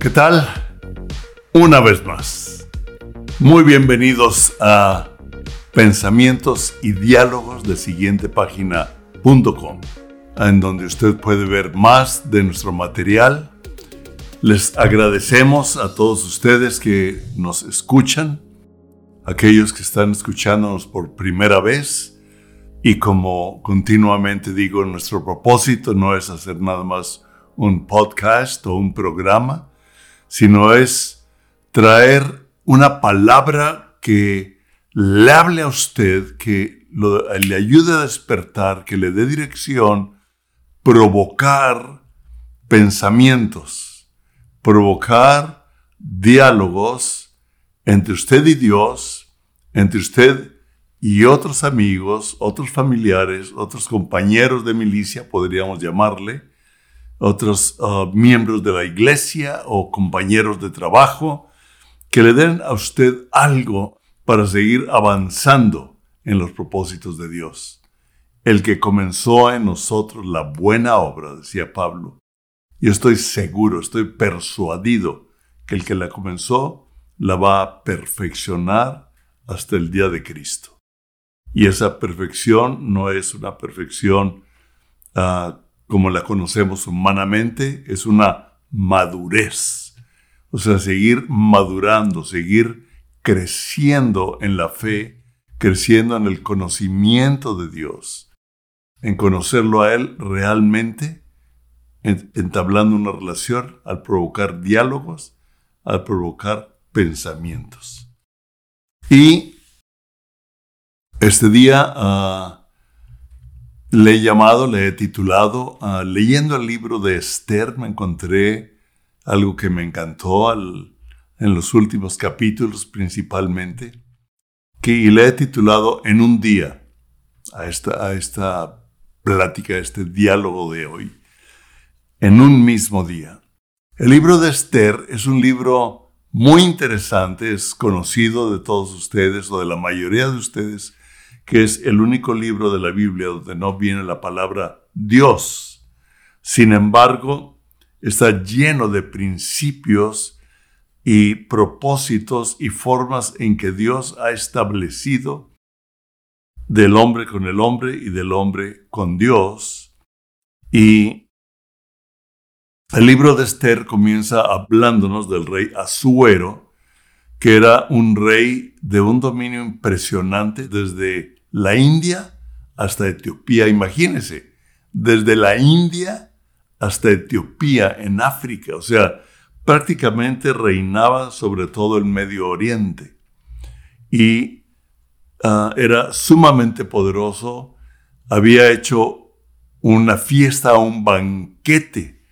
¿Qué tal? Una vez más. Muy bienvenidos a Pensamientos y Diálogos de siguientepágina.com, en donde usted puede ver más de nuestro material. Les agradecemos a todos ustedes que nos escuchan, aquellos que están escuchándonos por primera vez. Y como continuamente digo, nuestro propósito no es hacer nada más un podcast o un programa, sino es traer una palabra que le hable a usted, que le ayude a despertar, que le dé dirección, provocar pensamientos, provocar diálogos entre usted y Dios, entre usted y otros amigos, otros familiares, otros compañeros de milicia, podríamos llamarle, otros uh, miembros de la iglesia o compañeros de trabajo, que le den a usted algo para seguir avanzando en los propósitos de Dios. El que comenzó en nosotros la buena obra, decía Pablo. Y estoy seguro, estoy persuadido que el que la comenzó la va a perfeccionar hasta el día de Cristo. Y esa perfección no es una perfección uh, como la conocemos humanamente, es una madurez. O sea, seguir madurando, seguir creciendo en la fe, creciendo en el conocimiento de Dios, en conocerlo a Él realmente, entablando una relación al provocar diálogos, al provocar pensamientos. Y este día uh, le he llamado, le he titulado, ah, leyendo el libro de Esther me encontré algo que me encantó en los últimos capítulos principalmente, que, y le he titulado En un día a esta, a esta plática, a este diálogo de hoy, en un mismo día. El libro de Esther es un libro muy interesante, es conocido de todos ustedes o de la mayoría de ustedes que es el único libro de la Biblia donde no viene la palabra Dios. Sin embargo, está lleno de principios y propósitos y formas en que Dios ha establecido del hombre con el hombre y del hombre con Dios. Y el libro de Esther comienza hablándonos del rey Asuero, que era un rey de un dominio impresionante desde la India hasta Etiopía. Imagínense, desde la India hasta Etiopía en África, o sea, prácticamente reinaba sobre todo el Medio Oriente. Y ah, era sumamente poderoso, había hecho una fiesta, un banquete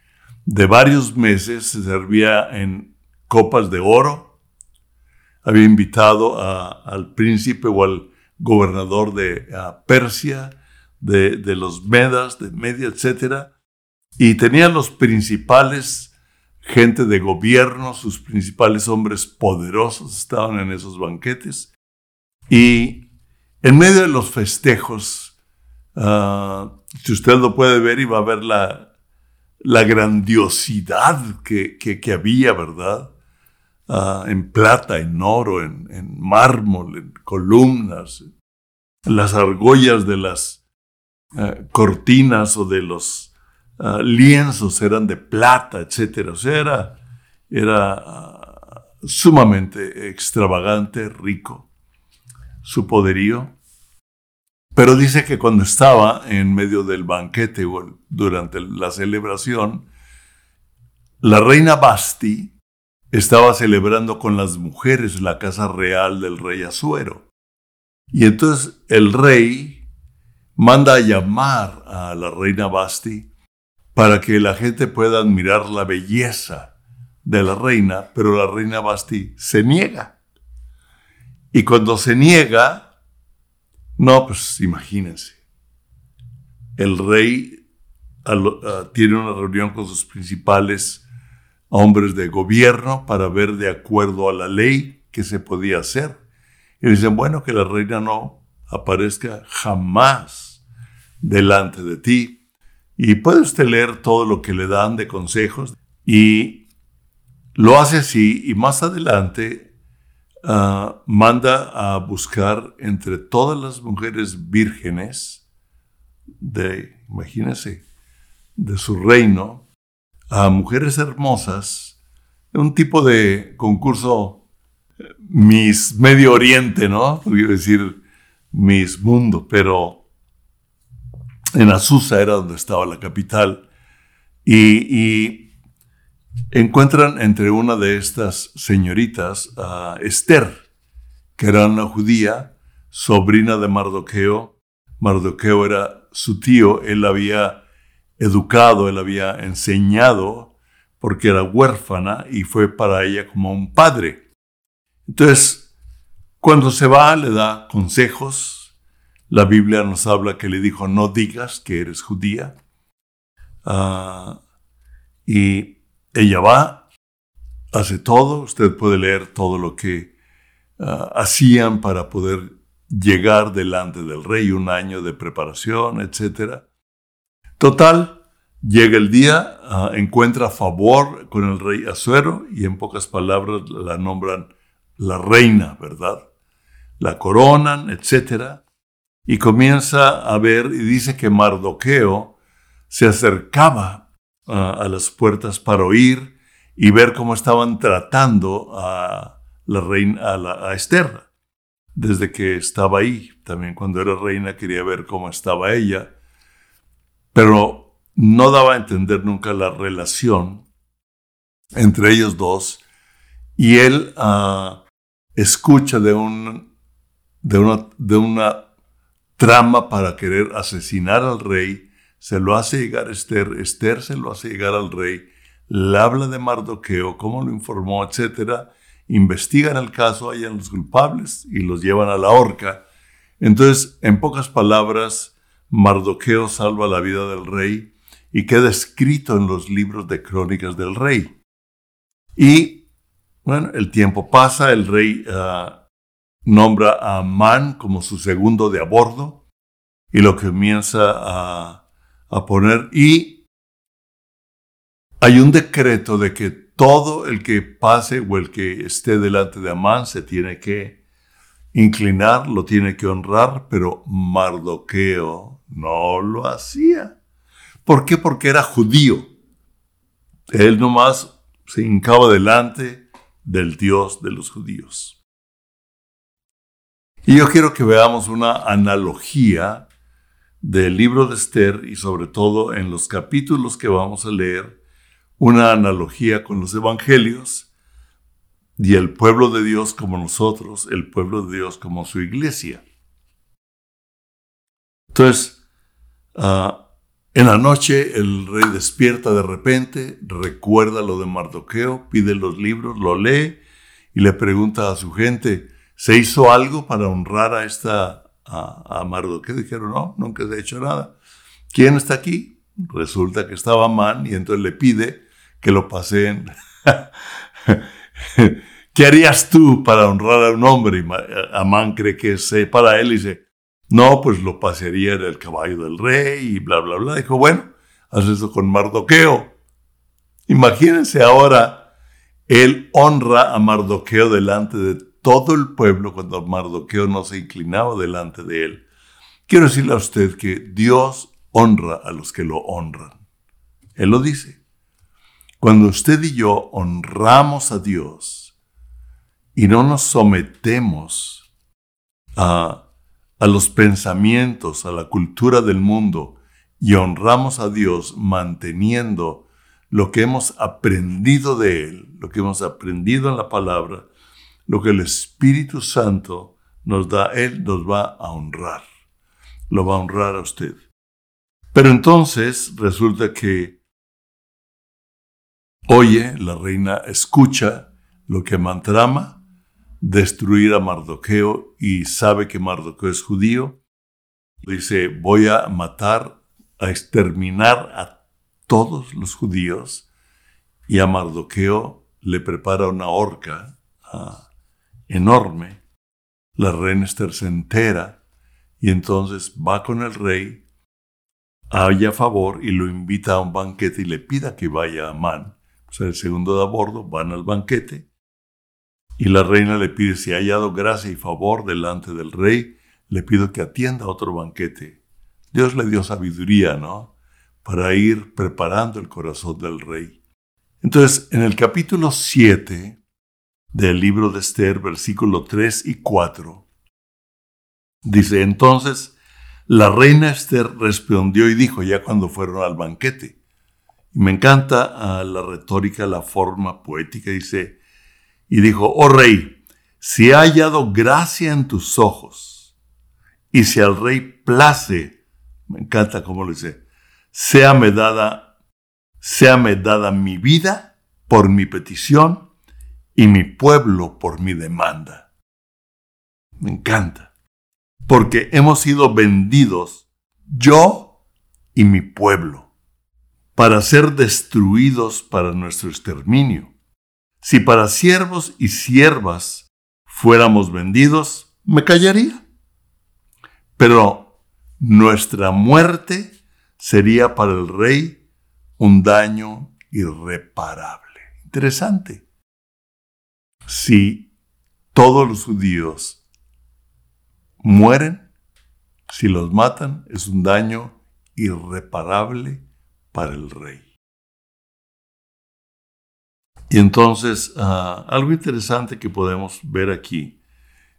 de varios meses, se servía en copas de oro, había invitado al príncipe o al gobernador de ah, Persia, de, los Medas, de Media, etc. Y tenían los principales gente de gobierno, sus principales hombres poderosos estaban en esos banquetes. Y en medio de los festejos, ah, si usted lo puede ver va a ver la, la grandiosidad que, que había, ¿verdad? Ah, en plata, en oro, en, mármol, en columnas. Las argollas de las ah, cortinas o de los ah, lienzos eran de plata, etc. O sea, era, sumamente extravagante, rico, su poderío. Pero dice que cuando estaba en medio del banquete o durante la celebración, la reina Basti, estaba celebrando con las mujeres la casa real del rey Azuero. Y entonces el rey manda a llamar a la reina Basti para que la gente pueda admirar la belleza de la reina, pero la reina Basti se niega. Y cuando se niega, no, pues imagínense, el rey tiene una reunión con sus principales hombres de gobierno para ver de acuerdo a la ley qué se podía hacer. Y dicen, bueno, que la reina no aparezca jamás delante de ti. Y puede usted leer todo lo que le dan de consejos. Y lo hace así y más adelante ah, manda a buscar entre todas las mujeres vírgenes de, imagínense, de su reino, a mujeres hermosas, un tipo de concurso Miss Medio Oriente, ¿no? Quiero decir Miss Mundo, pero en Azusa era donde estaba la capital. Y, encuentran entre una de estas señoritas a Esther, que era una judía, sobrina de Mardoqueo. Mardoqueo era su tío, él había educado, él había enseñado, porque era huérfana y fue para ella como un padre. Entonces, cuando se va, le da consejos. La Biblia nos habla que le dijo, no digas que eres judía. Ah, y ella va, hace todo, usted puede leer todo lo que ah, hacían para poder llegar delante del rey, un año de preparación, etc. Total, llega el día, ah, encuentra favor con el rey Azuero y en pocas palabras la nombran la reina, ¿verdad? La coronan, etc. Y comienza a ver y dice que Mardoqueo se acercaba ah, a las puertas para oír y ver cómo estaban tratando a la reina, a, a Esther desde que estaba ahí. También cuando era reina quería ver cómo estaba ella, pero no daba a entender nunca la relación entre ellos dos. Y él ah, escucha de, un, de, una, de una trama para querer asesinar al rey, se lo hace llegar a Esther, Esther se lo hace llegar al rey, le habla de Mardoqueo, cómo lo informó, etcétera, investigan el caso, hallan los culpables y los llevan a la horca. Entonces, en pocas palabras, Mardoqueo salva la vida del rey y queda escrito en los libros de crónicas del rey. Y, bueno, el tiempo pasa, el rey ah, nombra a Amán como su segundo de a bordo y lo comienza a, a poner. Y hay un decreto de que todo el que pase o el que esté delante de Amán se tiene que inclinar, lo tiene que honrar, pero Mardoqueo no lo hacía. ¿Por qué? Porque era judío. Él nomás se hincaba delante del Dios de los judíos. Y yo quiero que veamos una analogía del libro de Esther y sobre todo en los capítulos que vamos a leer una analogía con los evangelios y el pueblo de Dios como nosotros, el pueblo de Dios como su iglesia. Entonces, ah, en la noche el rey despierta de repente, recuerda lo de Mardoqueo, pide los libros, lo lee y le pregunta a su gente, ¿se hizo algo para honrar a esta a, Mardoqueo? Dijeron, no, nunca se ha hecho nada. ¿Quién está aquí? Resulta que estaba Man y entonces le pide que lo paseen. ¿Qué harías tú para honrar a un hombre? Y Amán cree que es para él y dice, no, pues lo pasearía en el caballo del rey y bla, bla, bla. Dijo, bueno, haz eso con Mardoqueo. Imagínense ahora, él honra a Mardoqueo delante de todo el pueblo cuando Mardoqueo no se inclinaba delante de él. Quiero decirle a usted que Dios honra a los que lo honran. Él lo dice. Cuando usted y yo honramos a Dios y no nos sometemos a, a los pensamientos, a la cultura del mundo, y honramos a Dios manteniendo lo que hemos aprendido de Él, lo que hemos aprendido en la palabra, lo que el Espíritu Santo nos da, Él nos va a honrar, lo va a honrar a usted. Pero entonces resulta que Oye, la reina escucha lo que mantrama, destruir a Mardoqueo y sabe que Mardoqueo es judío. Dice, voy a matar, a exterminar a todos los judíos y a Mardoqueo le prepara una horca ah, enorme. La reina Esther se entera y entonces va con el rey, haya favor y lo invita a un banquete y le pida que vaya a Amán o sea, el segundo de a bordo, van al banquete y la reina le pide si ha hallado gracia y favor delante del rey, le pido que atienda otro banquete. Dios le dio sabiduría, ¿no? Para ir preparando el corazón del rey. Entonces, en el capítulo 7 del libro de Esther, versículo 3 y 4, dice, entonces la reina Esther respondió y dijo, ya cuando fueron al banquete, y me encanta ah, la retórica, la forma poética, dice, y dijo, oh rey, si ha hallado gracia en tus ojos, y si al rey place, me encanta cómo lo dice, séame dada, séame dada mi vida por mi petición y mi pueblo por mi demanda. Me encanta, porque hemos sido vendidos, yo y mi pueblo, para ser destruidos para nuestro exterminio si para siervos y siervas fuéramos vendidos, me callaría. Pero nuestra muerte sería para el rey un daño irreparable. Interesante. Si todos los judíos mueren, si los matan, es un daño irreparable para el rey. Y entonces, ah, algo interesante que podemos ver aquí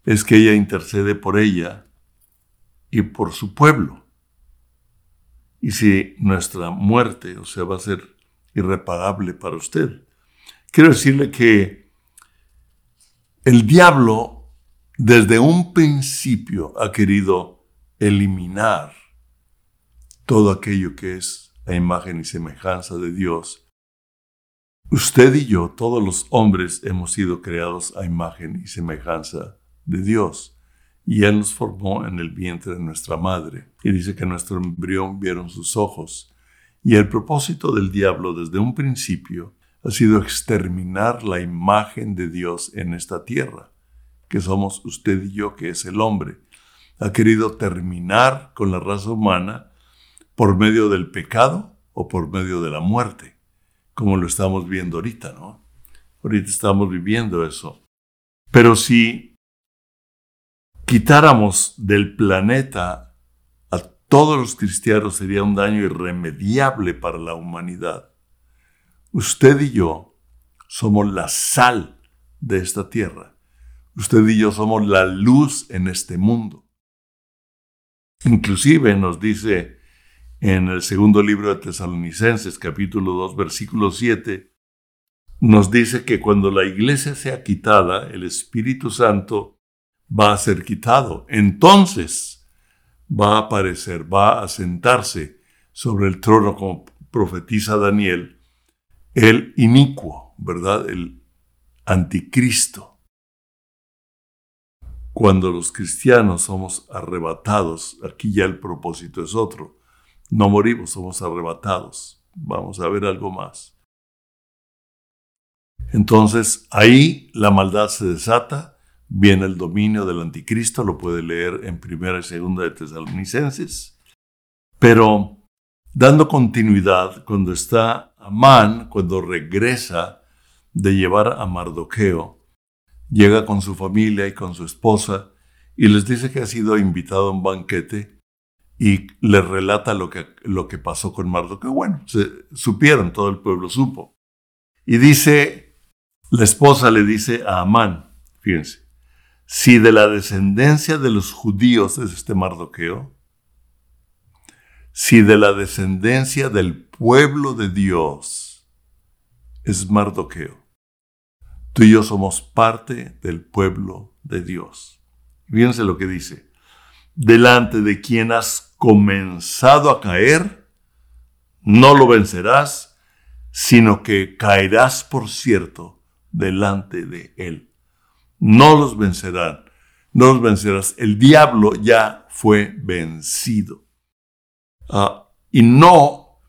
es que ella intercede por ella y por su pueblo. Y si nuestra muerte, o sea, va a ser irreparable para usted, quiero decirle que el diablo desde un principio ha querido eliminar todo aquello que es la imagen y semejanza de Dios Usted y yo, todos los hombres, hemos sido creados a imagen y semejanza de Dios. Y Él nos formó en el vientre de nuestra madre. Y dice que nuestro embrión vieron sus ojos. Y el propósito del diablo desde un principio ha sido exterminar la imagen de Dios en esta tierra, que somos usted y yo, que es el hombre. Ha querido terminar con la raza humana por medio del pecado o por medio de la muerte como lo estamos viendo ahorita, ¿no? Ahorita estamos viviendo eso. Pero si quitáramos del planeta a todos los cristianos sería un daño irremediable para la humanidad. Usted y yo somos la sal de esta tierra. Usted y yo somos la luz en este mundo. Inclusive nos dice en el segundo libro de Tesalonicenses, capítulo 2, versículo 7, nos dice que cuando la iglesia sea quitada, el Espíritu Santo va a ser quitado. Entonces va a aparecer, va a sentarse sobre el trono, como profetiza Daniel, el inicuo, ¿verdad? El anticristo. Cuando los cristianos somos arrebatados, aquí ya el propósito es otro no morimos, somos arrebatados. Vamos a ver algo más. Entonces ahí la maldad se desata, viene el dominio del anticristo, lo puede leer en primera y segunda de Tesalonicenses. Pero dando continuidad, cuando está Amán, cuando regresa de llevar a Mardoqueo, llega con su familia y con su esposa y les dice que ha sido invitado a un banquete y le relata lo que, lo que pasó con Mardoqueo. Bueno, se, supieron, todo el pueblo supo. Y dice, la esposa le dice a Amán, fíjense, si de la descendencia de los judíos es este Mardoqueo, si de la descendencia del pueblo de Dios es Mardoqueo, tú y yo somos parte del pueblo de Dios. Fíjense lo que dice, delante de quien has comenzado a caer, no lo vencerás, sino que caerás, por cierto, delante de él. No los vencerán, no los vencerás. El diablo ya fue vencido. Ah, y no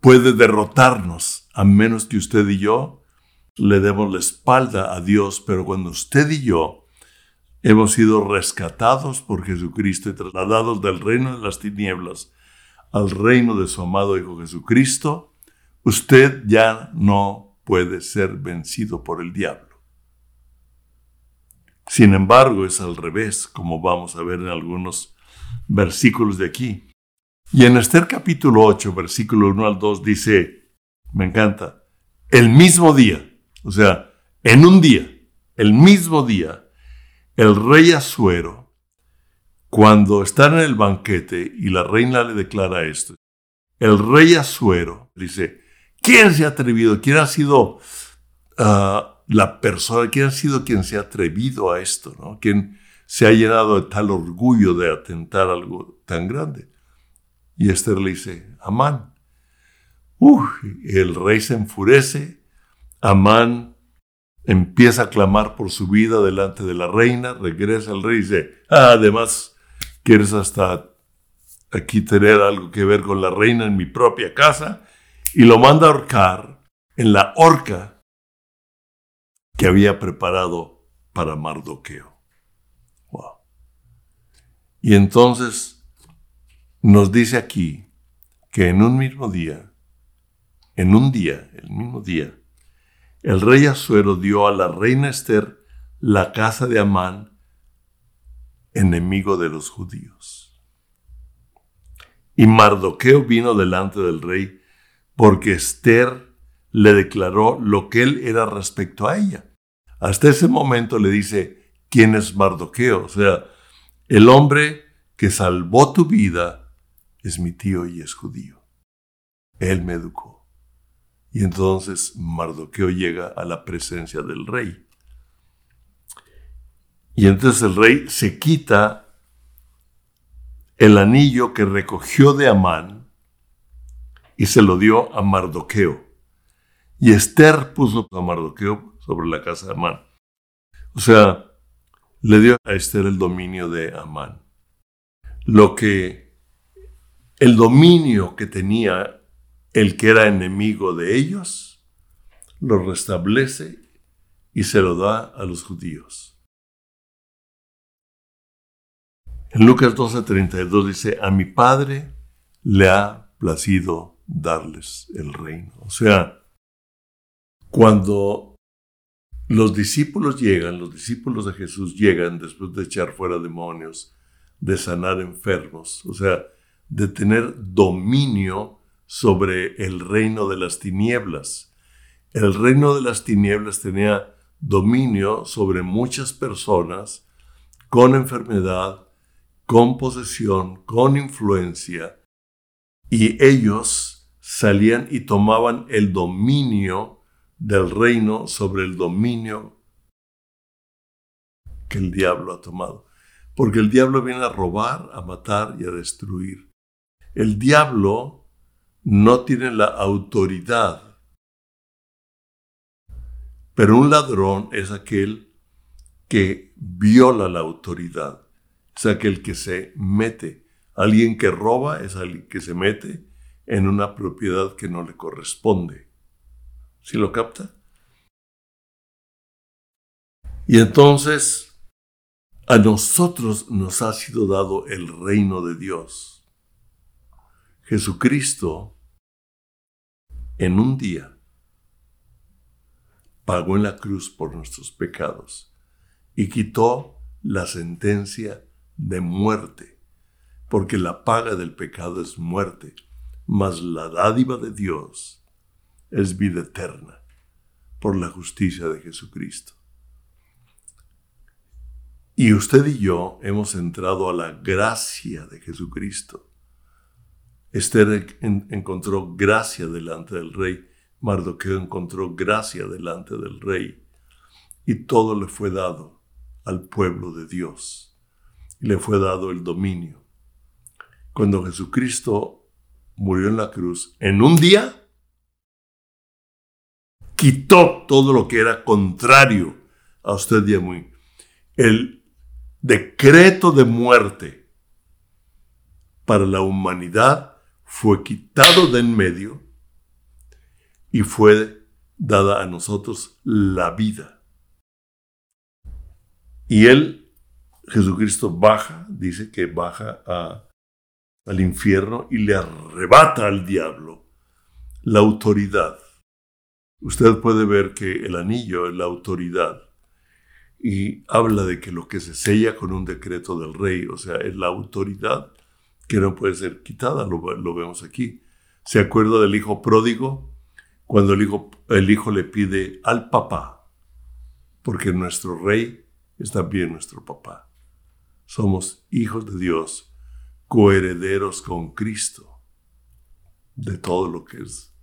puede derrotarnos a menos que usted y yo le demos la espalda a Dios, pero cuando usted y yo Hemos sido rescatados por Jesucristo y trasladados del reino de las tinieblas al reino de su amado Hijo Jesucristo. Usted ya no puede ser vencido por el diablo. Sin embargo, es al revés, como vamos a ver en algunos versículos de aquí. Y en Esther capítulo 8, versículo 1 al 2 dice, me encanta, el mismo día, o sea, en un día, el mismo día, el rey Asuero, cuando está en el banquete y la reina le declara esto, el rey Asuero dice, ¿quién se ha atrevido? ¿Quién ha sido ah, la persona? ¿Quién ha sido quien se ha atrevido a esto? ¿no? ¿Quién se ha llenado de tal orgullo de atentar algo tan grande? Y Esther le dice, Amán. Uf, el rey se enfurece, Amán empieza a clamar por su vida delante de la reina, regresa al rey y dice, ah, además, ¿quieres hasta aquí tener algo que ver con la reina en mi propia casa? Y lo manda a ahorcar en la horca que había preparado para Mardoqueo. Wow. Y entonces nos dice aquí que en un mismo día, en un día, el mismo día, el rey Asuero dio a la reina Esther la casa de Amán, enemigo de los judíos. Y Mardoqueo vino delante del rey porque Esther le declaró lo que él era respecto a ella. Hasta ese momento le dice, ¿quién es Mardoqueo? O sea, el hombre que salvó tu vida es mi tío y es judío. Él me educó. Y entonces Mardoqueo llega a la presencia del rey. Y entonces el rey se quita el anillo que recogió de Amán y se lo dio a Mardoqueo. Y Esther puso a Mardoqueo sobre la casa de Amán. O sea, le dio a Esther el dominio de Amán. Lo que el dominio que tenía el que era enemigo de ellos, lo restablece y se lo da a los judíos. En Lucas 12:32 dice, a mi Padre le ha placido darles el reino. O sea, cuando los discípulos llegan, los discípulos de Jesús llegan después de echar fuera demonios, de sanar enfermos, o sea, de tener dominio sobre el reino de las tinieblas. El reino de las tinieblas tenía dominio sobre muchas personas con enfermedad, con posesión, con influencia, y ellos salían y tomaban el dominio del reino sobre el dominio que el diablo ha tomado. Porque el diablo viene a robar, a matar y a destruir. El diablo no tiene la autoridad. Pero un ladrón es aquel que viola la autoridad, es aquel que se mete. Alguien que roba es alguien que se mete en una propiedad que no le corresponde. ¿Sí lo capta? Y entonces a nosotros nos ha sido dado el reino de Dios. Jesucristo en un día pagó en la cruz por nuestros pecados y quitó la sentencia de muerte, porque la paga del pecado es muerte, mas la dádiva de Dios es vida eterna por la justicia de Jesucristo. Y usted y yo hemos entrado a la gracia de Jesucristo Esther encontró gracia delante del rey, Mardoqueo encontró gracia delante del rey, y todo le fue dado al pueblo de Dios, le fue dado el dominio. Cuando Jesucristo murió en la cruz, en un día, quitó todo lo que era contrario a usted y a mí. El decreto de muerte para la humanidad fue quitado de en medio y fue dada a nosotros la vida. Y él, Jesucristo, baja, dice que baja al infierno y le arrebata al diablo la autoridad usted puede ver que el anillo es la autoridad y habla de que lo que se sella con un decreto del rey, o sea, es la autoridad que no puede ser quitada, lo, vemos aquí. ¿Se acuerda del hijo pródigo? Cuando el hijo, el hijo le pide al papá, porque nuestro rey es también nuestro papá. Somos hijos de Dios, coherederos con Cristo, de todo lo que es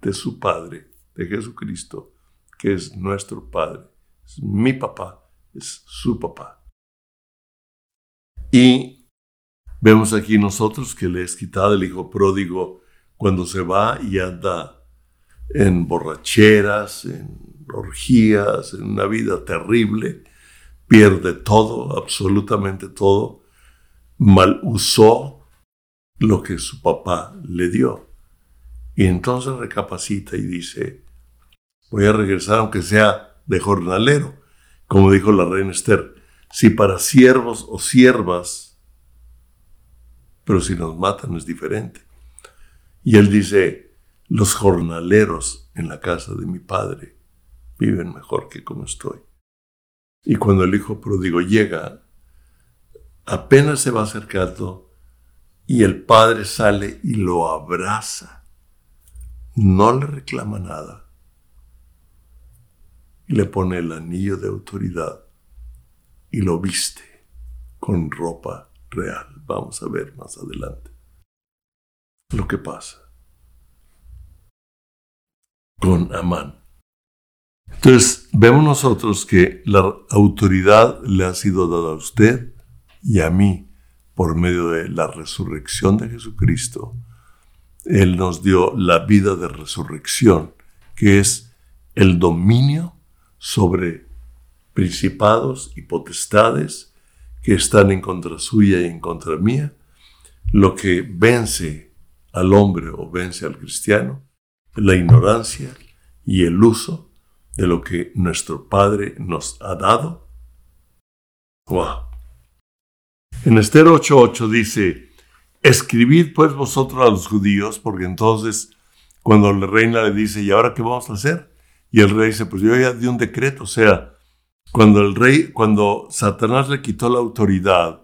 de su Padre, de Jesucristo, que es nuestro Padre. Es mi papá, es su papá. Y vemos aquí nosotros que le es quitado el hijo pródigo cuando se va y anda en borracheras, en orgías, en una vida terrible, pierde todo, absolutamente todo, mal usó lo que su papá le dio. Y entonces recapacita y dice, voy a regresar aunque sea de jornalero, como dijo la reina Esther, si para siervos o siervas, pero si nos matan es diferente. Y él dice, los jornaleros en la casa de mi padre viven mejor que como estoy. Y cuando el hijo pródigo llega, apenas se va acercando y el padre sale y lo abraza. No le reclama nada. Y le pone el anillo de autoridad y lo viste con ropa real. Vamos a ver más adelante lo que pasa con Amán. Entonces, vemos nosotros que la autoridad le ha sido dada a usted y a mí por medio de la resurrección de Jesucristo. Él nos dio la vida de resurrección, que es el dominio sobre principados y potestades que están en contra suya y en contra mía, lo que vence al hombre o vence al cristiano, la ignorancia y el uso de lo que nuestro Padre nos ha dado. Wow. En Esther 8:8 dice, escribid pues vosotros a los judíos, porque entonces cuando la reina le dice, ¿y ahora qué vamos a hacer? Y el rey dice, pues yo ya di un decreto, o sea, cuando el rey, cuando Satanás le quitó la autoridad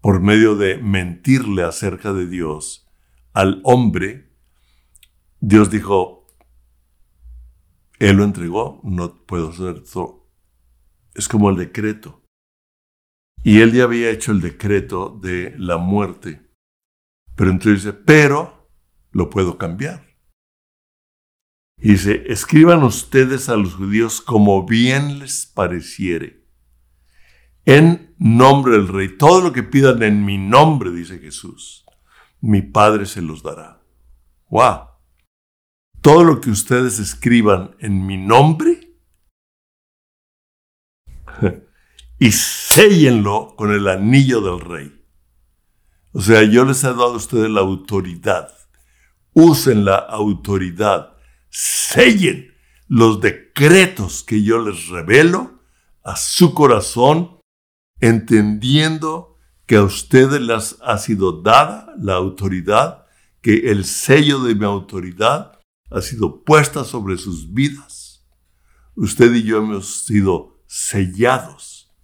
por medio de mentirle acerca de Dios al hombre, Dios dijo, él lo entregó, no puedo hacer esto. Es como el decreto. Y él ya había hecho el decreto de la muerte. Pero entonces dice, pero lo puedo cambiar. Dice, escriban ustedes a los judíos como bien les pareciere. En nombre del rey, todo lo que pidan en mi nombre, dice Jesús, mi Padre se los dará. ¡Wow! todo lo que ustedes escriban en mi nombre y séllenlo con el anillo del rey. O sea, yo les he dado a ustedes la autoridad. Usen la autoridad. Sellen los decretos que yo les revelo a su corazón, entendiendo que a ustedes les ha sido dada la autoridad, que el sello de mi autoridad ha sido puesta sobre sus vidas. Usted y yo hemos sido sellados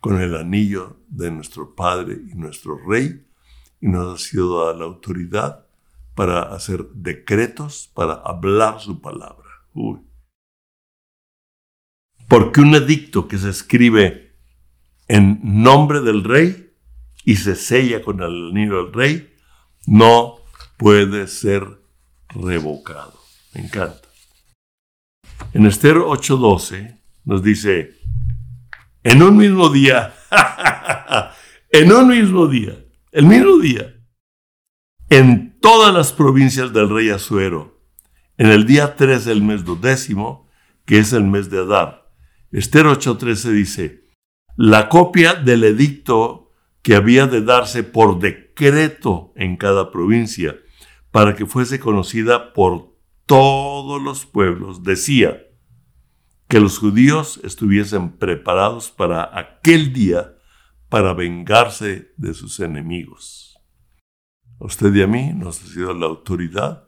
con el anillo de nuestro Padre y nuestro Rey y nos ha sido dada la autoridad para hacer decretos, para hablar su palabra. Porque un edicto que se escribe en nombre del rey y se sella con el anillo del rey no puede ser revocado. Me encanta. En Esther 8:12 nos dice, en un mismo día, en un mismo día, el mismo día, en todas las provincias del rey Asuero, en el día 3 del mes duodécimo, que es el mes de Adar. Esther 8:13 dice, la copia del edicto que había de darse por decreto en cada provincia, para que fuese conocida por todos los pueblos decía que los judíos estuviesen preparados para aquel día para vengarse de sus enemigos. Usted y a mí nos ha sido la autoridad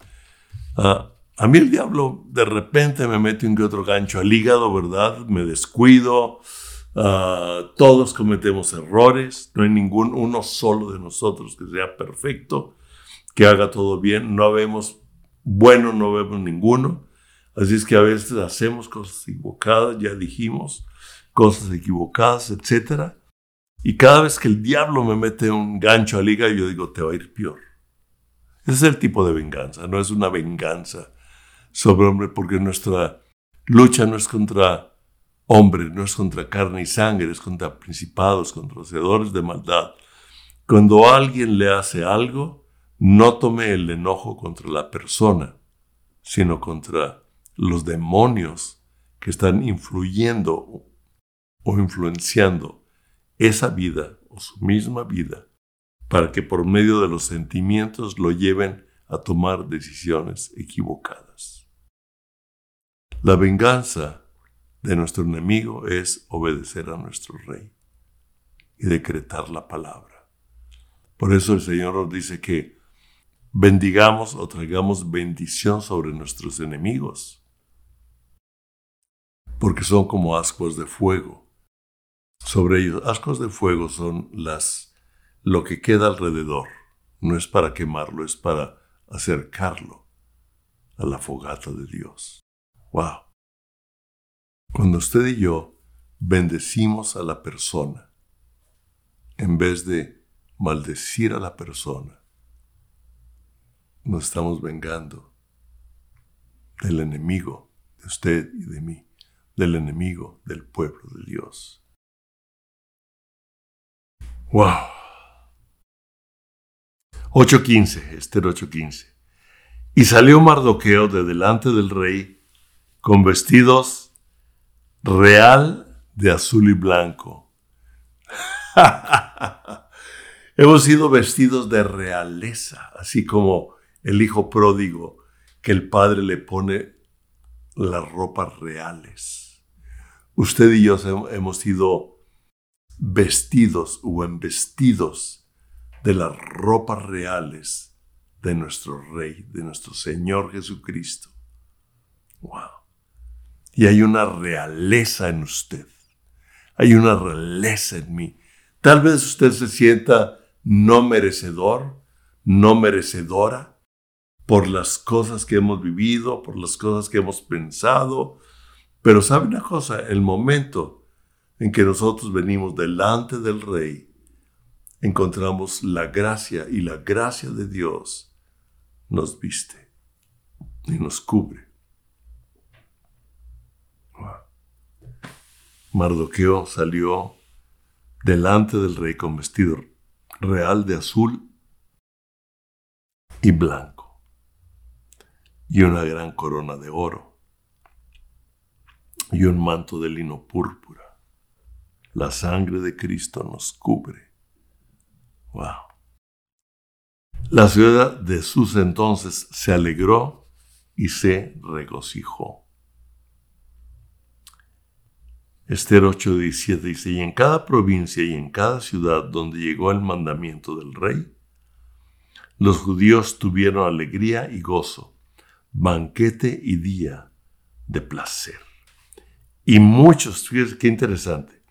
a a mí el diablo de repente me mete un que otro gancho al hígado, ¿verdad? Me descuido. Ah, todos cometemos errores. No hay ningún uno solo de nosotros que sea perfecto, que haga todo bien. No vemos bueno, no vemos ninguno. Así es que a veces hacemos cosas equivocadas, ya dijimos, cosas equivocadas, etc. Y cada vez que el diablo me mete un gancho al hígado, yo digo, te va a ir peor. Ese es el tipo de venganza, no es una venganza sobre hombre, porque nuestra lucha no es contra hombre, no es contra carne y sangre, es contra principados, contra hacedores de maldad. Cuando alguien le hace algo, no tome el enojo contra la persona, sino contra los demonios que están influyendo o influenciando esa vida o su misma vida para que por medio de los sentimientos lo lleven a tomar decisiones equivocadas. La venganza de nuestro enemigo es obedecer a nuestro rey y decretar la palabra. Por eso el Señor nos dice que bendigamos o traigamos bendición sobre nuestros enemigos, porque son como ascuas de fuego. Sobre ellos, ascuas de fuego son las lo que queda alrededor. No es para quemarlo, es para acercarlo a la fogata de Dios. Wow. Cuando usted y yo bendecimos a la persona, en vez de maldecir a la persona, nos estamos vengando del enemigo de usted y de mí, del enemigo del pueblo de Dios. Wow. 8.15, Esther 8.15. Y salió Mardoqueo de delante del rey con vestidos real de azul y blanco. Hemos sido vestidos de realeza, así como el hijo pródigo que el padre le pone las ropas reales. Usted y yo hemos sido vestidos o embestidos de las ropas reales de nuestro Rey, de nuestro Señor Jesucristo. Wow. Y hay una realeza en usted. Hay una realeza en mí. Tal vez usted se sienta no merecedor, no merecedora por las cosas que hemos vivido, por las cosas que hemos pensado. Pero sabe una cosa, el momento en que nosotros venimos delante del Rey, encontramos la gracia y la gracia de Dios nos viste y nos cubre. Mardoqueo salió delante del rey con vestido real de azul y blanco y una gran corona de oro y un manto de lino púrpura. La sangre de Cristo nos cubre. Wow. La ciudad de sus entonces se alegró y se regocijó. Esther 8:17 dice, y en cada provincia y en cada ciudad donde llegó el mandamiento del rey, los judíos tuvieron alegría y gozo, banquete y día de placer. Y muchos, fíjense qué interesante,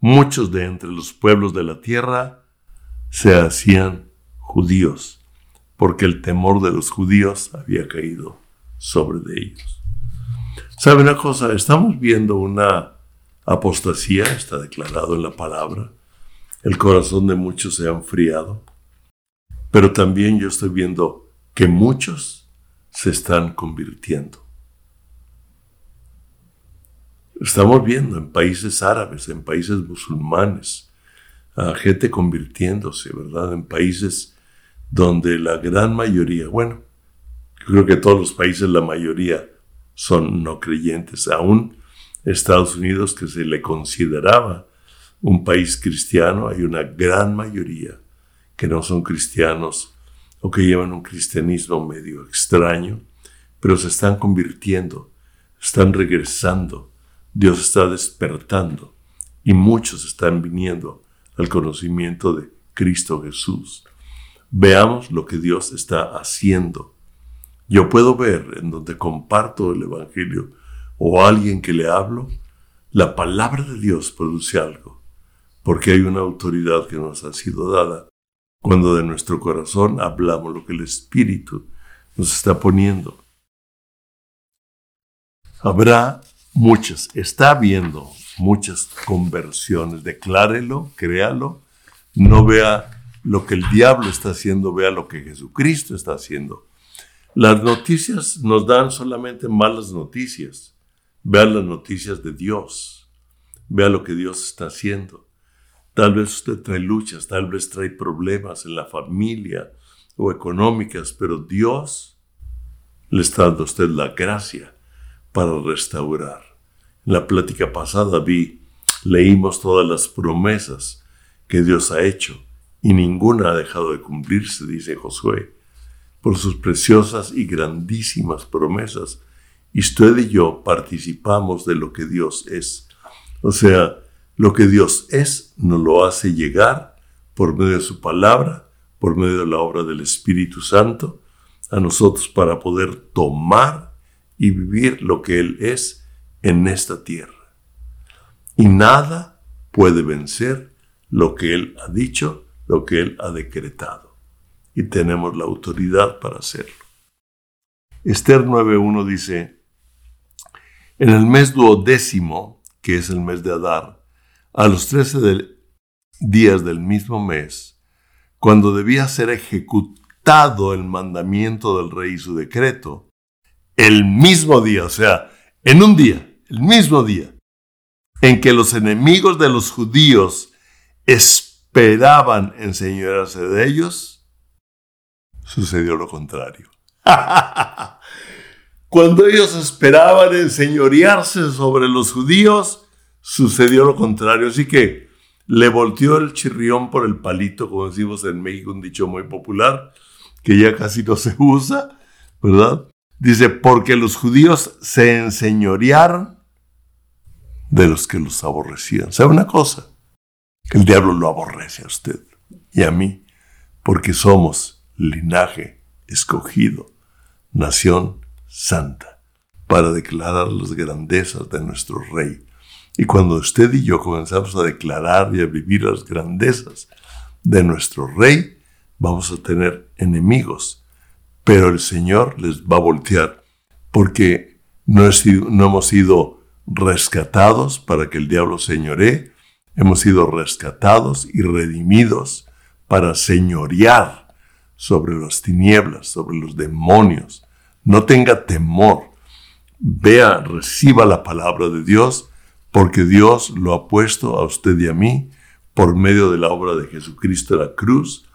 muchos de entre los pueblos de la tierra se hacían judíos, porque el temor de los judíos había caído sobre de ellos. ¿Sabe una cosa? Estamos viendo una apostasía, está declarado en la palabra. El corazón de muchos se ha enfriado. Pero también yo estoy viendo que muchos se están convirtiendo. Estamos viendo en países árabes, en países musulmanes, a gente convirtiéndose, ¿verdad? En países donde la gran mayoría, bueno, creo que todos los países la mayoría son no creyentes, aún Estados Unidos, que se le consideraba un país cristiano, hay una gran mayoría que no son cristianos o que llevan un cristianismo medio extraño, pero se están convirtiendo, están regresando, Dios está despertando y muchos están viniendo al conocimiento de Cristo Jesús. Veamos lo que Dios está haciendo. Yo puedo ver en donde comparto el Evangelio o a alguien que le hablo, la palabra de Dios produce algo, porque hay una autoridad que nos ha sido dada cuando de nuestro corazón hablamos lo que el Espíritu nos está poniendo. Habrá muchas, está habiendo muchas conversiones. Declárelo, créalo, no vea lo que el diablo está haciendo, vea lo que Jesucristo está haciendo. Las noticias nos dan solamente malas noticias. Vea las noticias de Dios. Vea lo que Dios está haciendo. Tal vez usted trae luchas, tal vez trae problemas en la familia o económicas, pero Dios le está dando a usted la gracia para restaurar. En la plática pasada vi, leímos todas las promesas que Dios ha hecho y ninguna ha dejado de cumplirse, dice Josué por sus preciosas y grandísimas promesas. Y usted y yo participamos de lo que Dios es. O sea, lo que Dios es nos lo hace llegar por medio de su palabra, por medio de la obra del Espíritu Santo, a nosotros para poder tomar y vivir lo que Él es en esta tierra. Y nada puede vencer lo que Él ha dicho, lo que Él ha decretado y tenemos la autoridad para hacerlo. Esther 9.1 dice, en el mes duodécimo, que es el mes de Adar, a los trece días del mismo mes, cuando debía ser ejecutado el mandamiento del rey y su decreto, el mismo día, o sea, en un día, el mismo día, en que los enemigos de los judíos esperaban enseñarse de ellos, sucedió lo contrario. Cuando ellos esperaban enseñorearse sobre los judíos, sucedió lo contrario. Así que le volteó el chirrión por el palito, como decimos en México, un dicho muy popular, que ya casi no se usa, ¿verdad? Dice, porque los judíos se enseñorearon de los que los aborrecían. ¿Sabe una cosa? El diablo lo aborrece a usted y a mí, porque somos linaje escogido, nación santa, para declarar las grandezas de nuestro Rey. Y cuando usted y yo comenzamos a declarar y a vivir las grandezas de nuestro Rey, vamos a tener enemigos, pero el Señor les va a voltear, porque no, hemos sido rescatados para que el diablo señoree, hemos sido rescatados y redimidos para señorear sobre las tinieblas, sobre los demonios. No tenga temor. Vea, reciba la palabra de Dios, porque Dios lo ha puesto a usted y a mí por medio de la obra de Jesucristo en la cruz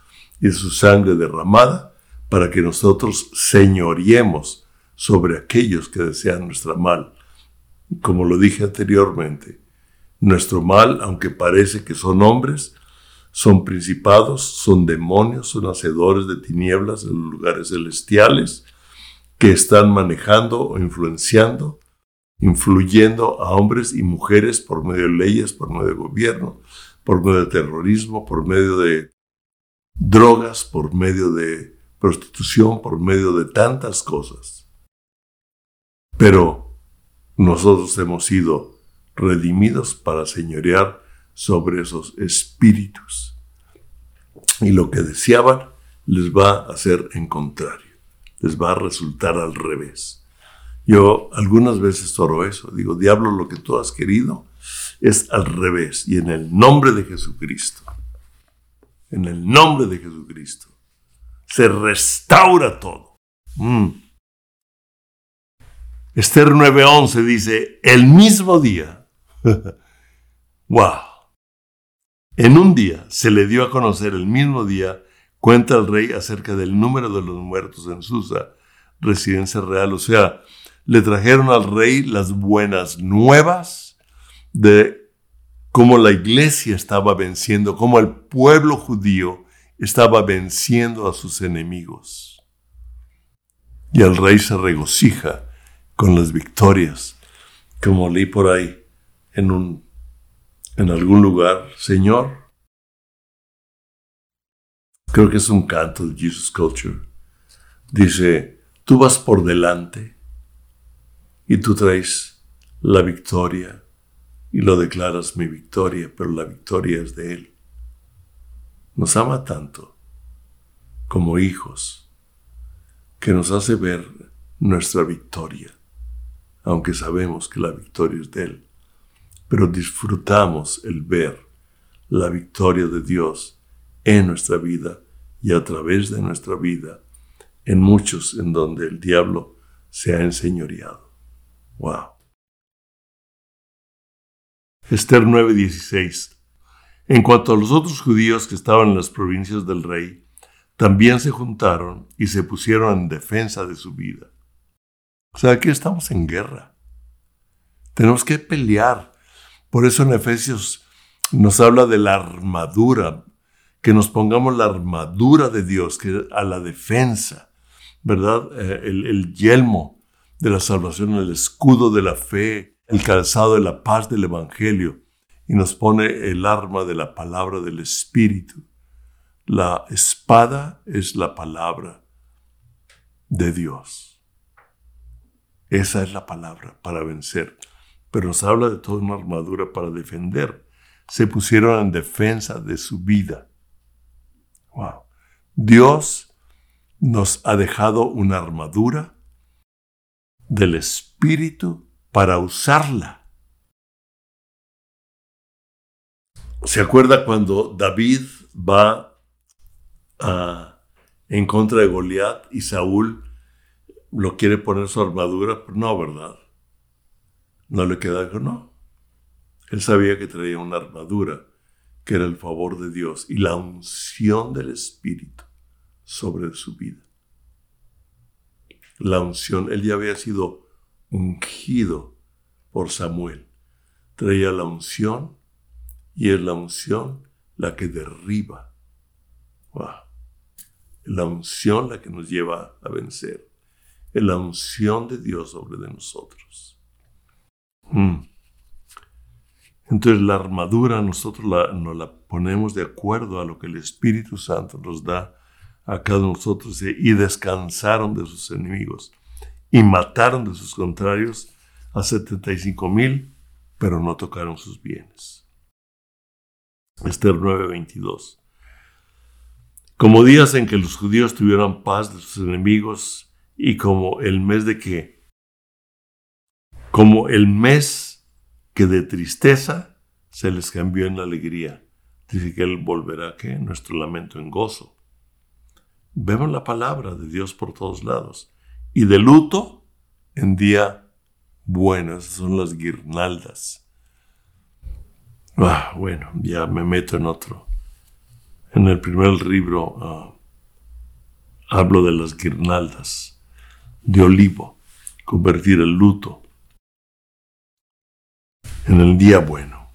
y su sangre derramada, para que nosotros señoriemos sobre aquellos que desean nuestra mal. Como lo dije anteriormente, nuestro mal, aunque parece que son hombres, son principados, son demonios, son hacedores de tinieblas en los lugares celestiales que están manejando o influenciando, influyendo a hombres y mujeres por medio de leyes, por medio de gobierno, por medio de terrorismo, por medio de drogas, por medio de prostitución, por medio de tantas cosas. Pero nosotros hemos sido redimidos para señorear sobre esos espíritus. Y lo que deseaban les va a hacer en contrario, les va a resultar al revés. Yo algunas veces oro eso, digo, diablo, lo que tú has querido es al revés. Y en el nombre de Jesucristo, en el nombre de Jesucristo, se restaura todo. Mm. Esther 9:11 dice, el mismo día. ¡Wow! En un día se le dio a conocer el mismo día, cuenta el rey acerca del número de los muertos en Susa, residencia real. O sea, le trajeron al rey las buenas nuevas de cómo la iglesia estaba venciendo, cómo el pueblo judío estaba venciendo a sus enemigos. Y el rey se regocija con las victorias, como leí por ahí en un en algún lugar, Señor, creo que es un canto de Jesus Culture, dice, Tú vas por delante y tú traes la victoria y lo declaras mi victoria, pero la victoria es de Él. Nos ama tanto como hijos que nos hace ver nuestra victoria, aunque sabemos que la victoria es de Él, pero disfrutamos el ver la victoria de Dios en nuestra vida y a través de nuestra vida en muchos en donde el diablo se ha enseñoreado. Wow. Esther 9:16. En cuanto a los otros judíos que estaban en las provincias del rey, también se juntaron y se pusieron en defensa de su vida. O sea, aquí estamos en guerra. Tenemos que pelear. Por eso en Efesios nos habla de la armadura, que nos pongamos la armadura de Dios, que a la defensa, ¿verdad? Eh, el, el yelmo de la salvación, el escudo de la fe, el calzado de la paz del Evangelio, y nos pone el arma de la palabra del Espíritu. La espada es la palabra de Dios. Esa es la palabra para vencer. Pero nos habla de toda una armadura para defender. Se pusieron en defensa de su vida. Wow. Dios nos ha dejado una armadura del Espíritu para usarla. ¿Se acuerda cuando David va en contra de Goliat y Saúl lo quiere poner su armadura? No, ¿verdad? No le queda no. Él sabía que traía una armadura que era el favor de Dios y la unción del Espíritu sobre su vida. La unción, él ya había sido ungido por Samuel. Traía la unción y es la unción la que derriba. La unción la que nos lleva a vencer. Es la unción de Dios sobre de nosotros. Mm. Entonces la armadura nosotros nos la ponemos de acuerdo a lo que el Espíritu Santo nos da a cada uno de nosotros y descansaron de sus enemigos y mataron de sus contrarios a 75 mil, pero no tocaron sus bienes. Esther 9:22. Como días en que los judíos tuvieron paz de sus enemigos y como el mes de que, como el mes que de tristeza se les cambió en alegría. Dice que Él volverá que nuestro lamento en gozo. Vemos la palabra de Dios por todos lados. Y de luto en día bueno. Esas son las guirnaldas. Ah, bueno, ya me meto en otro. En el primer libro ah, hablo de las guirnaldas de olivo, convertir el luto en el día bueno,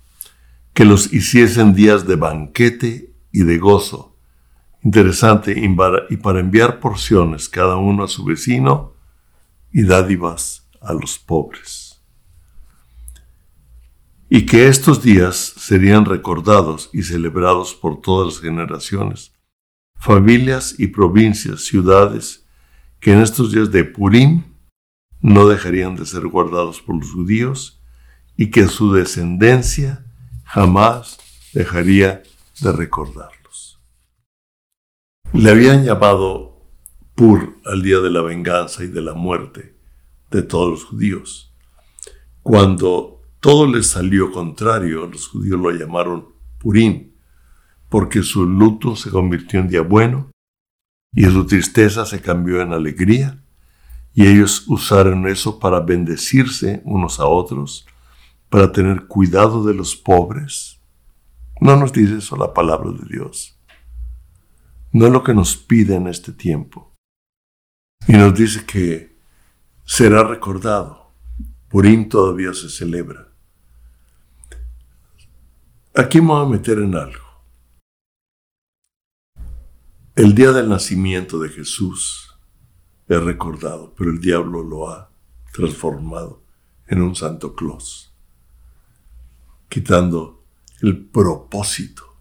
que los hiciesen días de banquete y de gozo. Interesante, y para enviar porciones cada uno a su vecino y dádivas a los pobres. Y que estos días serían recordados y celebrados por todas las generaciones, familias y provincias, ciudades, que en estos días de Purim no dejarían de ser guardados por los judíos y que su descendencia jamás dejaría de recordarlos. Le habían llamado Pur al día de la venganza y de la muerte de todos los judíos. Cuando todo les salió contrario, los judíos lo llamaron Purim, porque su luto se convirtió en día bueno y su tristeza se cambió en alegría, y ellos usaron eso para bendecirse unos a otros para tener cuidado de los pobres. No nos dice eso la palabra de Dios. No es lo que nos pide en este tiempo. Y nos dice que será recordado. Purim todavía se celebra. Aquí me voy a meter en algo. El día del nacimiento de Jesús es recordado, pero el diablo lo ha transformado en un Santo Claus quitando el propósito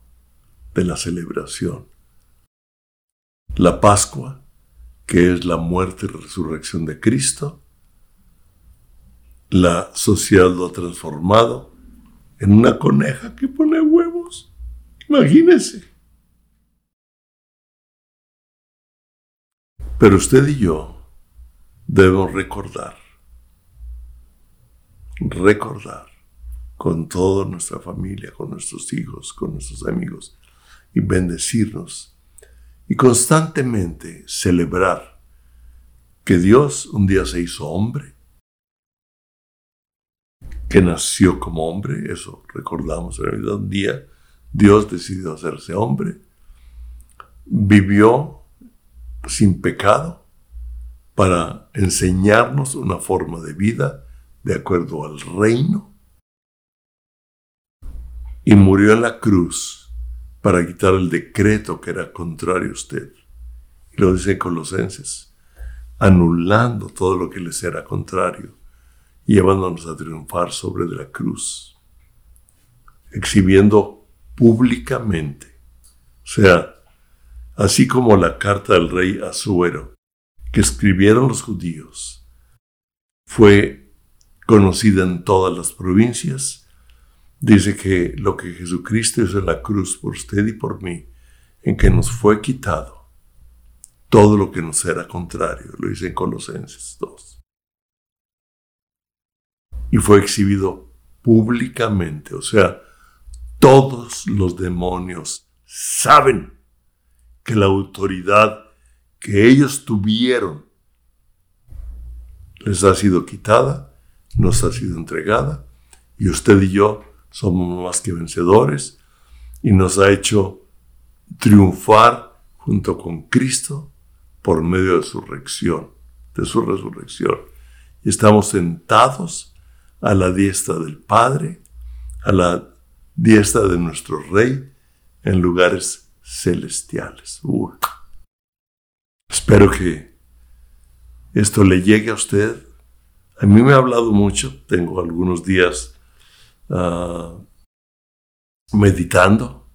de la celebración. La Pascua, que es la muerte y resurrección de Cristo, la sociedad lo ha transformado en una coneja que pone huevos. Imagínense. Pero usted y yo debemos recordar, recordar con toda nuestra familia, con nuestros hijos, con nuestros amigos, y bendecirnos y constantemente celebrar que Dios un día se hizo hombre, que nació como hombre, eso recordamos en la vida, un día Dios decidió hacerse hombre, vivió sin pecado para enseñarnos una forma de vida de acuerdo al reino y murió en la cruz para quitar el decreto que era contrario a usted. Y lo dice Colosenses, anulando todo lo que les era contrario y llevándonos a triunfar sobre la cruz, exhibiendo públicamente, o sea, así como la carta del rey Azuero que escribieron los judíos fue conocida en todas las provincias, dice que lo que Jesucristo hizo en la cruz por usted y por mí, en que nos fue quitado todo lo que nos era contrario, lo dice en Colosenses 2. Y fue exhibido públicamente, o sea, todos los demonios saben que la autoridad que ellos tuvieron les ha sido quitada, nos ha sido entregada, y usted y yo somos más que vencedores, y nos ha hecho triunfar junto con Cristo por medio de su resurrección, de su resurrección. Y estamos sentados a la diestra del Padre, a la diestra de nuestro Rey, en lugares celestiales. Espero que esto le llegue a usted. A mí me ha hablado mucho, tengo algunos días ah, meditando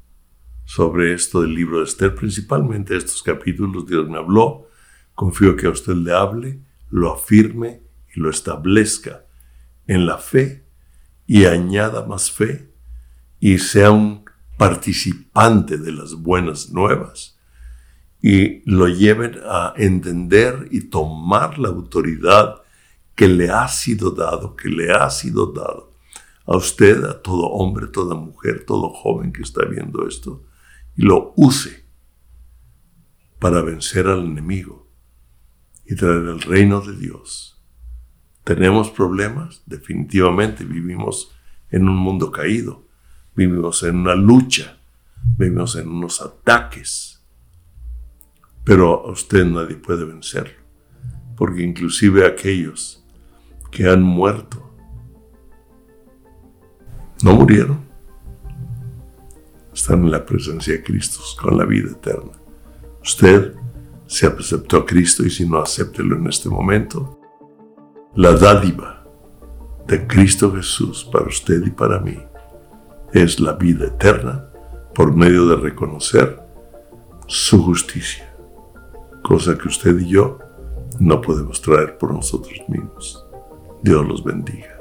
sobre esto del libro de Esther, principalmente estos capítulos, Dios me habló, confío que a usted le hable, lo afirme y lo establezca en la fe y añada más fe y sea un participante de las buenas nuevas y lo lleven a entender y tomar la autoridad que le ha sido dado, que le ha sido dado a usted, a todo hombre, toda mujer, todo joven que está viendo esto, y lo use para vencer al enemigo y traer el reino de Dios. ¿Tenemos problemas? Definitivamente vivimos en un mundo caído vivimos en una lucha, vivimos en unos ataques, pero a usted nadie puede vencerlo, porque inclusive aquellos que han muerto, no murieron, están en la presencia de Cristo con la vida eterna. Usted se aceptó a Cristo y si no, acéptelo en este momento. La dádiva de Cristo Jesús para usted y para mí es la vida eterna por medio de reconocer su justicia, cosa que usted y yo no podemos traer por nosotros mismos. Dios los bendiga.